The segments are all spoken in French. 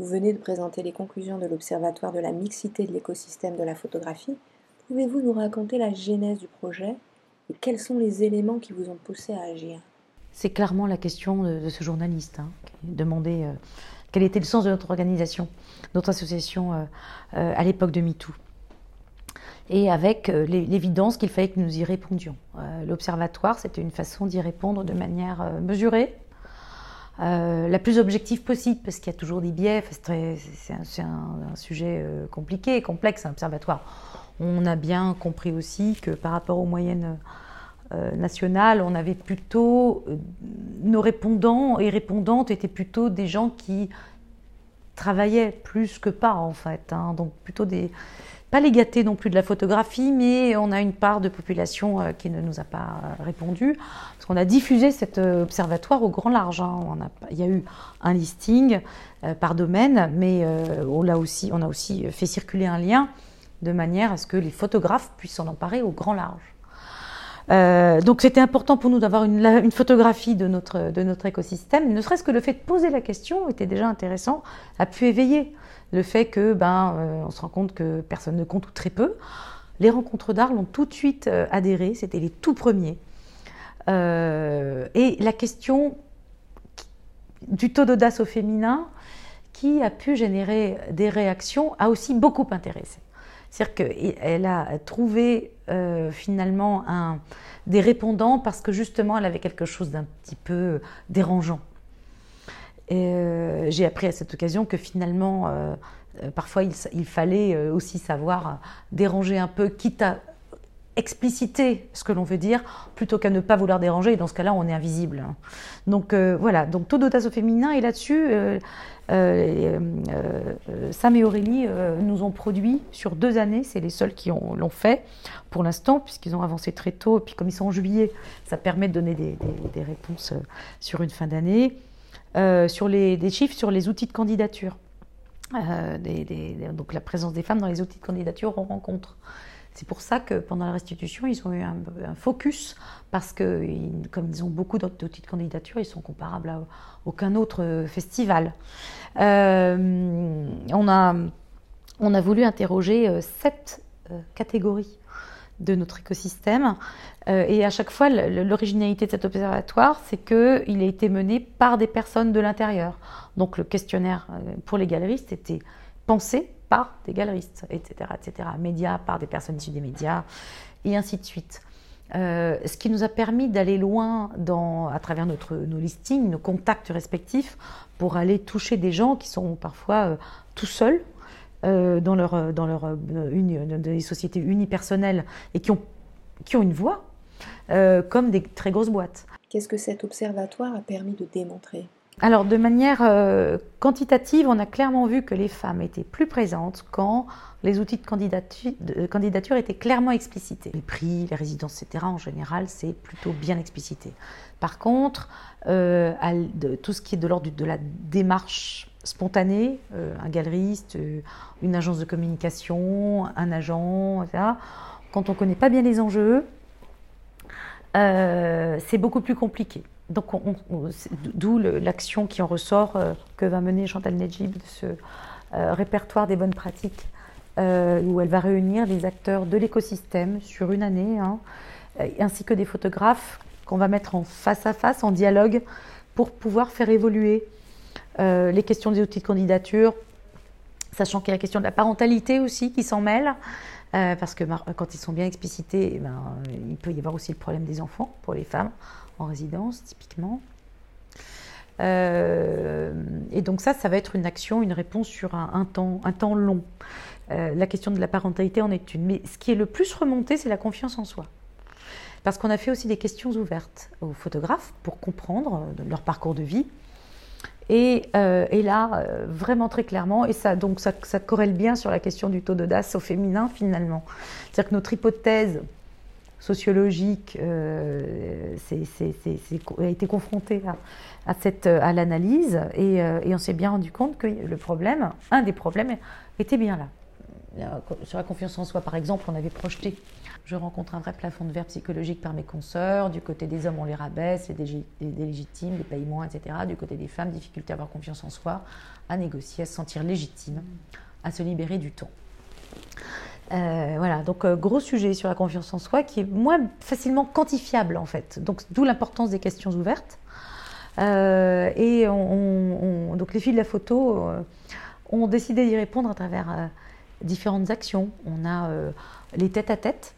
Vous venez de présenter les conclusions de l'Observatoire de la mixité de l'écosystème de la photographie. Pouvez-vous nous raconter la genèse du projet et quels sont les éléments qui vous ont poussé à agir? C'est clairement la question de, ce journaliste hein, qui demandait euh, quel était le sens de notre organisation, notre association euh, euh, à l'époque de MeToo et avec l'évidence qu'il fallait que nous y répondions. L'observatoire, c'était une façon d'y répondre de manière mesurée, euh, la plus objective possible, parce qu'il y a toujours des biais. C'est un, sujet euh, compliqué complexe, un observatoire. On a bien compris aussi que par rapport aux moyennes euh, nationales, on avait plutôt. nos répondants et répondantes étaient plutôt des gens qui travaillaient plus que pas, en fait. Hein. donc plutôt des pas les gâtés non plus de la photographie, mais on a une part de population euh, qui ne nous a pas euh, répondu, parce qu'on a diffusé cet euh, observatoire au grand large. Hein. Il y a eu un listing par domaine, mais on, a aussi, fait circuler un lien de manière à ce que les photographes puissent s'en emparer au grand large. donc c'était important pour nous d'avoir une, une, photographie de notre, de notre écosystème, ne serait-ce que le fait de poser la question était déjà intéressant, a pu éveiller le fait que ben, euh, on se rend compte que personne ne compte ou très peu. Les rencontres d'art l'ont tout de suite euh, adhéré, c'était les tout premiers. Euh, et la question du taux d'audace au féminin, qui a pu générer des réactions, a aussi beaucoup intéressé. C'est-à-dire qu'elle a trouvé finalement des répondants parce que justement elle avait quelque chose d'un petit peu dérangeant. J'ai appris à cette occasion que finalement, euh, euh, parfois, il, fallait aussi savoir déranger un peu, quitte à expliciter ce que l'on veut dire, plutôt qu'à ne pas vouloir déranger. Et dans ce cas-là, on est invisible. Donc voilà, donc taux d'audace au féminin. Et là-dessus, Sam et Aurélie nous ont produit sur deux années. C'est les seuls qui l'ont fait pour l'instant, puisqu'ils ont avancé très tôt. Et puis comme ils sont en juillet, ça permet de donner des réponses sur une fin d'année. Euh, sur les, des chiffres sur les outils de candidature. Euh, donc la présence des femmes dans les outils de candidature on rencontre. C'est pour ça que pendant la restitution, ils ont eu un, focus, parce que comme ils ont beaucoup d'outils de candidature, ils sont comparables à aucun autre festival. Euh, on, a, on a voulu interroger sept catégories de notre écosystème. Euh, et à chaque fois, l'originalité de cet observatoire, c'est qu'il a été mené par des personnes de l'intérieur. Donc le questionnaire euh, pour les galeristes était pensé par des galeristes, etc., etc. Médias par des personnes issues des médias, et ainsi de suite. Euh, ce qui nous a permis d'aller loin dans, à travers notre, nos listings, nos contacts respectifs, pour aller toucher des gens qui sont parfois tout seuls, euh, dans, leur, dans leur, euh, des sociétés unipersonnelles et qui ont, qui ont une voix, euh, comme des très grosses boîtes. Qu'est-ce que cet observatoire a permis de démontrer? Alors, de manière quantitative, on a clairement vu que les femmes étaient plus présentes quand les outils de candidature, de candidature, étaient clairement explicités. Les prix, les résidences, etc., en général, c'est plutôt bien explicité. Par contre, tout ce qui est de l'ordre de la démarche spontané, euh, un galeriste, euh, une agence de communication, un agent, etc. Quand on ne connaît pas bien les enjeux, euh, c'est beaucoup plus compliqué. Donc, d'où l'action qui en ressort que va mener Chantal Nedjib de ce répertoire des bonnes pratiques, où elle va réunir les acteurs de l'écosystème sur une année, hein, ainsi que des photographes qu'on va mettre en face à face, en dialogue, pour pouvoir faire évoluer euh, les questions des outils de candidature, sachant qu'il y a la question de la parentalité aussi qui s'en mêle, euh, parce que quand ils sont bien explicités, eh ben, il peut y avoir aussi le problème des enfants pour les femmes en résidence, typiquement. Euh, et donc ça, ça va être une action, une réponse sur un, temps, un temps long. la question de la parentalité en est une. Mais ce qui est le plus remonté, c'est la confiance en soi. Parce qu'on a fait aussi des questions ouvertes aux photographes pour comprendre leur parcours de vie, euh, et, là, euh, vraiment très clairement, et ça, donc ça, ça, corrèle bien sur la question du taux d'audace au féminin finalement. C'est-à-dire que notre hypothèse sociologique euh, a été confrontée à, à l'analyse et, et, on s'est bien rendu compte que le problème, un des problèmes, était bien là. sur la confiance en soi, par exemple, on avait projeté je rencontre un vrai plafond de verre psychologique par mes consoeurs. Du côté des hommes, on les rabaisse, les, des légitimes, les payes moins, etc. Du côté des femmes, difficulté à avoir confiance en soi, à négocier, à se sentir légitime, à se libérer du temps. Euh, voilà, donc euh, gros sujet sur la confiance en soi qui est moins facilement quantifiable en fait. Donc d'où l'importance des questions ouvertes. Euh, et donc les filles de la photo ont décidé d'y répondre à travers différentes actions. On a les têtes à tête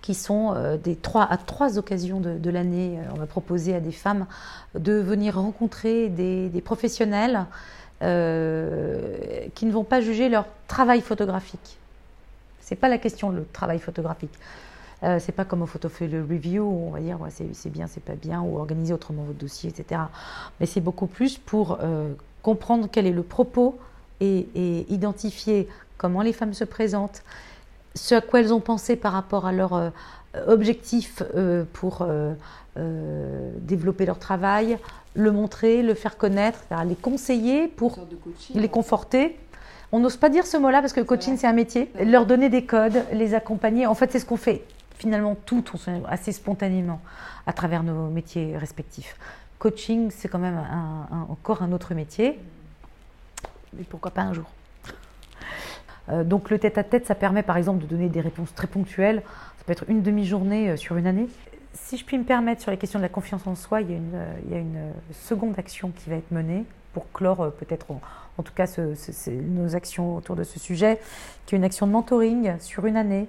qui sont des trois, à trois occasions de, l'année, on va proposer à des femmes de venir rencontrer des, professionnels qui ne vont pas juger leur travail photographique. C'est pas la question le travail photographique. Euh, c'est pas comme au le review où on va dire ouais, c'est bien, c'est pas bien, ou organiser autrement votre dossier, etc. Mais c'est beaucoup plus pour comprendre quel est le propos et, et identifier comment les femmes se présentent, ce à quoi elles ont pensé par rapport à leur euh, objectif euh, pour euh, développer leur travail, le montrer, le faire connaître, les conseiller pour les conforter. On n'ose pas dire ce mot-là parce que le coaching c'est un métier. Leur donner des codes, les accompagner. En fait, c'est ce qu'on fait finalement tout assez spontanément à travers nos métiers respectifs. Coaching, c'est quand même encore un autre métier. Mais pourquoi pas un jour? Euh, donc le tête-à-tête, ça permet par exemple de donner des réponses très ponctuelles. Ça peut être une demi-journée euh, sur une année. Si je puis me permettre, sur les questions de la confiance en soi, il y a une, euh, il y a une seconde action qui va être menée pour clore peut-être en, tout cas nos actions autour de ce sujet, qui est une action de mentoring sur une année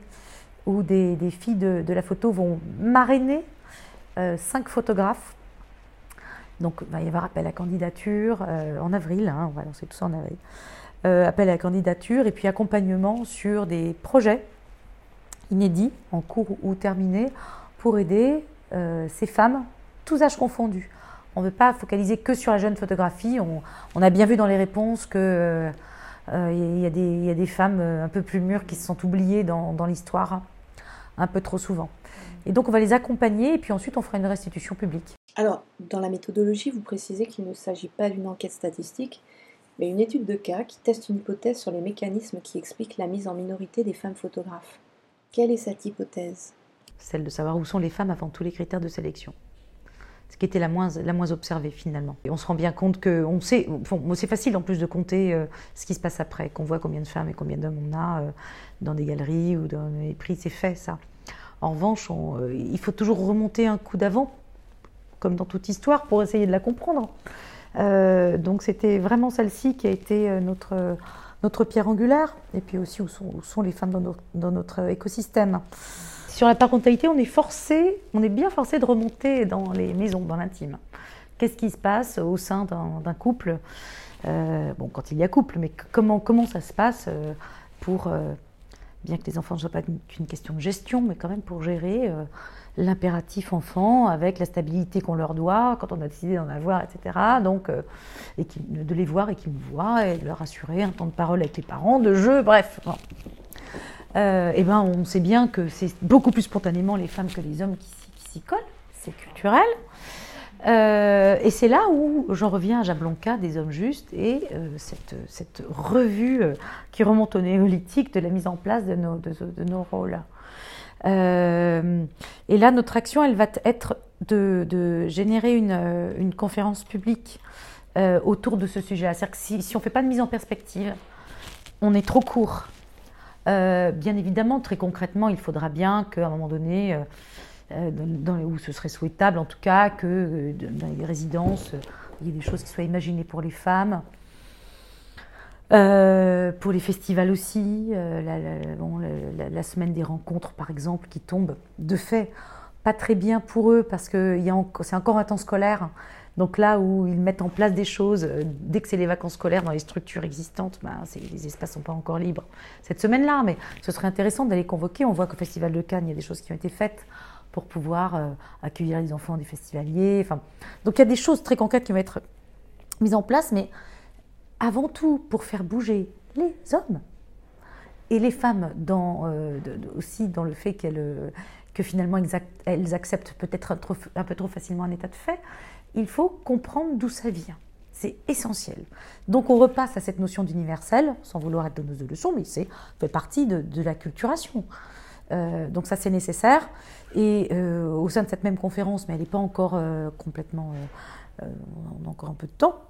où des, filles de, la photo vont marrainer cinq photographes. Donc il va y avoir appel à candidature en avril, hein, on va lancer tout ça en avril. Euh, appel à la candidature et puis accompagnement sur des projets inédits, en cours ou terminés, pour aider euh, ces femmes, tous âges confondus. On ne veut pas focaliser que sur la jeune photographie. On, a bien vu dans les réponses qu'il euh, y, a des femmes un peu plus mûres qui se sont oubliées dans, dans l'histoire un peu trop souvent. Et donc on va les accompagner et puis ensuite on fera une restitution publique. Alors, dans la méthodologie, vous précisez qu'il ne s'agit pas d'une enquête statistique, mais une étude de cas qui teste une hypothèse sur les mécanismes qui expliquent la mise en minorité des femmes photographes. Quelle est cette hypothèse? Celle de savoir où sont les femmes avant tous les critères de sélection. Ce qui était la moins, observée finalement. Et on se rend bien compte que, on sait, c'est facile en plus de compter euh, ce qui se passe après, qu'on voit combien de femmes et combien d'hommes on a euh, dans des galeries ou dans les prix, c'est fait ça. En revanche, euh, il faut toujours remonter un coup d'avant, comme dans toute histoire, pour essayer de la comprendre. Donc c'était vraiment celle-ci qui a été notre, pierre angulaire, et puis aussi où sont, les femmes dans, notre écosystème. Sur la parentalité, on est forcé, on est bien forcé de remonter dans les maisons, dans l'intime. Qu'est-ce qui se passe au sein d'un couple? Euh, Bon, quand il y a couple, mais comment, ça se passe pour, bien que les enfants ne soient pas qu'une question de gestion, mais quand même pour gérer l'impératif enfant avec la stabilité qu'on leur doit quand on a décidé d'en avoir, etc. Donc, euh, de les voir et qu'ils me voient et de leur assurer un temps de parole avec les parents, de jeu, bref. Euh, et ben, on sait bien que c'est beaucoup plus spontanément les femmes que les hommes qui, s'y collent, c'est culturel. Euh, et c'est là où j'en reviens à Jablonka des hommes justes et cette, cette, revue qui remonte au néolithique de la mise en place de nos, rôles. Euh, et là, notre action, elle va être de, générer une, euh, conférence publique euh, autour de ce sujet. C'est-à-dire que si, si on ne fait pas de mise en perspective, on est trop court. Bien évidemment, très concrètement, il faudra bien qu'à un moment donné, dans, où ce serait souhaitable en tout cas, que dans les résidences, il y ait des choses qui soient imaginées pour les femmes. Euh, pour les festivals aussi, euh, la, semaine des rencontres par exemple qui tombe de fait pas très bien pour eux parce que c'est encore un temps scolaire. Donc là où ils mettent en place des choses, euh, dès que c'est les vacances scolaires dans les structures existantes, ben, les espaces sont pas encore libres cette semaine-là. Mais ce serait intéressant d'aller convoquer. On voit qu'au Festival de Cannes, il y a des choses qui ont été faites pour pouvoir accueillir les enfants des festivaliers. Donc il y a des choses très concrètes qui vont être mises en place, mais avant tout pour faire bouger les hommes et les femmes euh, aussi dans le fait qu'elles, euh, que finalement elles, acceptent peut-être un, peu trop facilement un état de fait, il faut comprendre d'où ça vient. C'est essentiel. Donc on repasse à cette notion d'universel, sans vouloir être donneuse de leçons, mais c'est fait partie de, la culturation. Euh, donc ça c'est nécessaire. Et euh, au sein de cette même conférence, mais elle n'est pas encore euh, complètement, on a encore un peu de temps.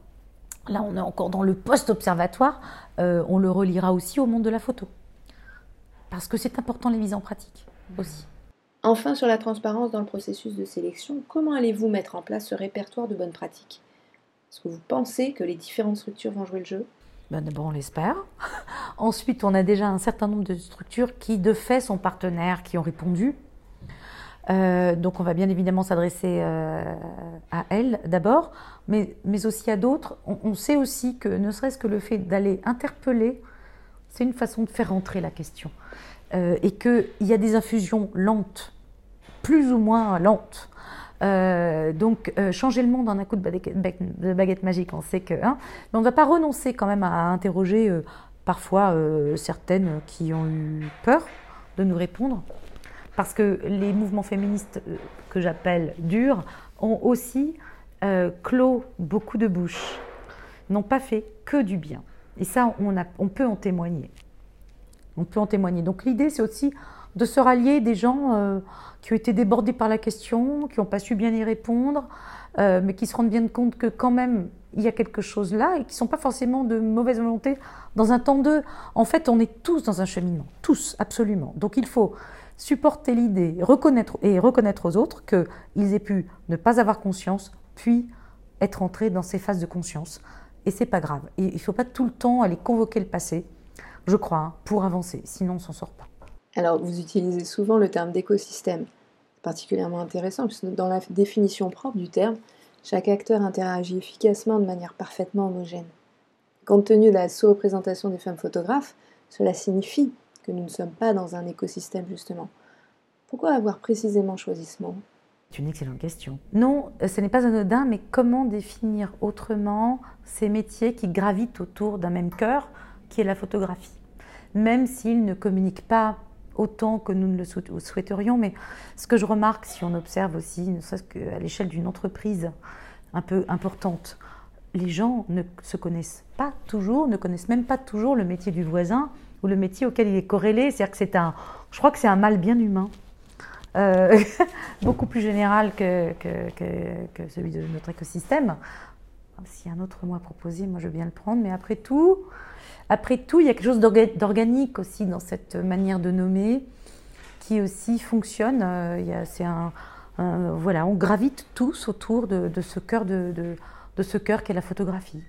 Là, on est encore dans le post-observatoire. on le reliera aussi au monde de la photo, parce que c'est important les mises en pratique aussi. Enfin, sur la transparence dans le processus de sélection, comment allez-vous mettre en place ce répertoire de bonnes pratiques? Est-ce que vous pensez que les différentes structures vont jouer le jeu? Ben D'abord, on l'espère. Ensuite, on a déjà un certain nombre de structures qui, de fait, sont partenaires, qui ont répondu. Euh, donc, on va bien évidemment s'adresser euh, à elles d'abord, mais, aussi à d'autres. On, sait aussi que, ne serait-ce que le fait d'aller interpeller, c'est une façon de faire rentrer la question. Euh, et qu'il y a des infusions lentes, plus ou moins lentes. Euh, donc, euh, changer le monde en un coup de baguette, magique, on sait que. Hein, mais on ne va pas renoncer quand même à interroger parfois certaines qui ont eu peur de nous répondre. Parce que les mouvements féministes que j'appelle durs ont aussi clos beaucoup de bouches, n'ont pas fait que du bien. Et ça, on peut en témoigner. On peut en témoigner. Donc l'idée, c'est aussi de se rallier des gens euh, qui ont été débordés par la question, qui n'ont pas su bien y répondre, euh, mais qui se rendent bien compte que quand même, il y a quelque chose là et qui ne sont pas forcément de mauvaise volonté dans un temps de... En fait, on est tous dans un cheminement, tous, absolument. Donc il faut supporter l'idée reconnaître, et reconnaître aux autres qu'ils aient pu ne pas avoir conscience, puis être entrés dans ces phases de conscience. Et c'est pas grave. il ne faut pas tout le temps aller convoquer le passé je crois, hein, pour avancer. Sinon, on s'en sort pas. Alors, vous utilisez souvent le terme d'écosystème, particulièrement intéressant, puisque dans la définition propre du terme, chaque acteur interagit efficacement de manière parfaitement homogène. Compte tenu de la sous-représentation des femmes photographes, cela signifie que nous ne sommes pas dans un écosystème, justement. Pourquoi avoir précisément choisi ce mot? C'est une excellente question. Non, euh, ce n'est pas anodin, mais comment définir autrement ces métiers qui gravitent autour d'un même cœur, qui est la photographie? Même s'ils ne communiquent pas autant que nous ne le souhaiterions. Mais ce que je remarque, si on observe aussi, ne serait-ce qu'à l'échelle d'une entreprise un peu importante, les gens ne se connaissent pas toujours, ne connaissent même pas toujours le métier du voisin ou le métier auquel il est corrélé. C'est-à-dire que c'est un, je crois que c'est un mal bien humain. Euh, beaucoup plus général que, celui de notre écosystème. S'il y a un autre mot à proposer, moi je veux bien le prendre, mais après tout, après tout, il y a quelque chose d'organique aussi dans cette manière de nommer qui aussi fonctionne. Euh, c'est un, voilà, on gravite tous autour de, ce cœur de, ce cœur qu'est la photographie.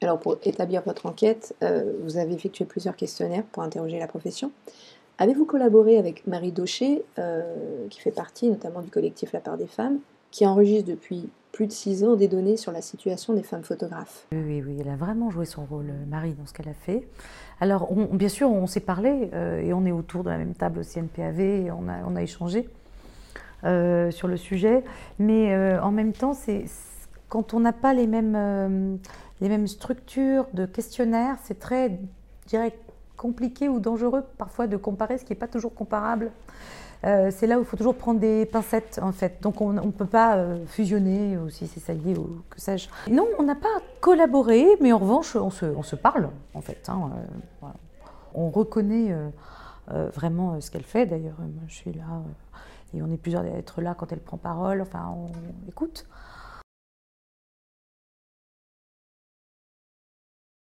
Alors pour établir votre enquête, euh, vous avez effectué plusieurs questionnaires pour interroger la profession. Avez-vous collaboré avec Marie Daucher, euh, qui fait partie notamment du collectif La part des femmes, qui enregistre depuis plus de six ans des données sur la situation des femmes photographes. Oui, oui, elle a vraiment joué son rôle, euh, Marie, dans ce qu'elle a fait. Alors, bien sûr, on s'est parlé euh, et on est autour de la même table au CNPAV et on a, on a échangé euh, sur le sujet. Mais en même temps, c'est quand on n'a pas les mêmes, les mêmes structures de questionnaires, c'est très, dirais, compliqué ou dangereux parfois de comparer ce qui n'est pas toujours comparable. Euh, c'est là où il faut toujours prendre des pincettes en fait. Donc on ne peut pas euh, fusionner ou si c'est ça lié ou que sais-je. Non, on n'a pas collaboré, mais en revanche on se, on se parle en fait. Hein, euh, on reconnaît vraiment ce qu'elle fait. D'ailleurs, moi je suis là et on est plusieurs à être là quand elle prend parole. Enfin, on écoute.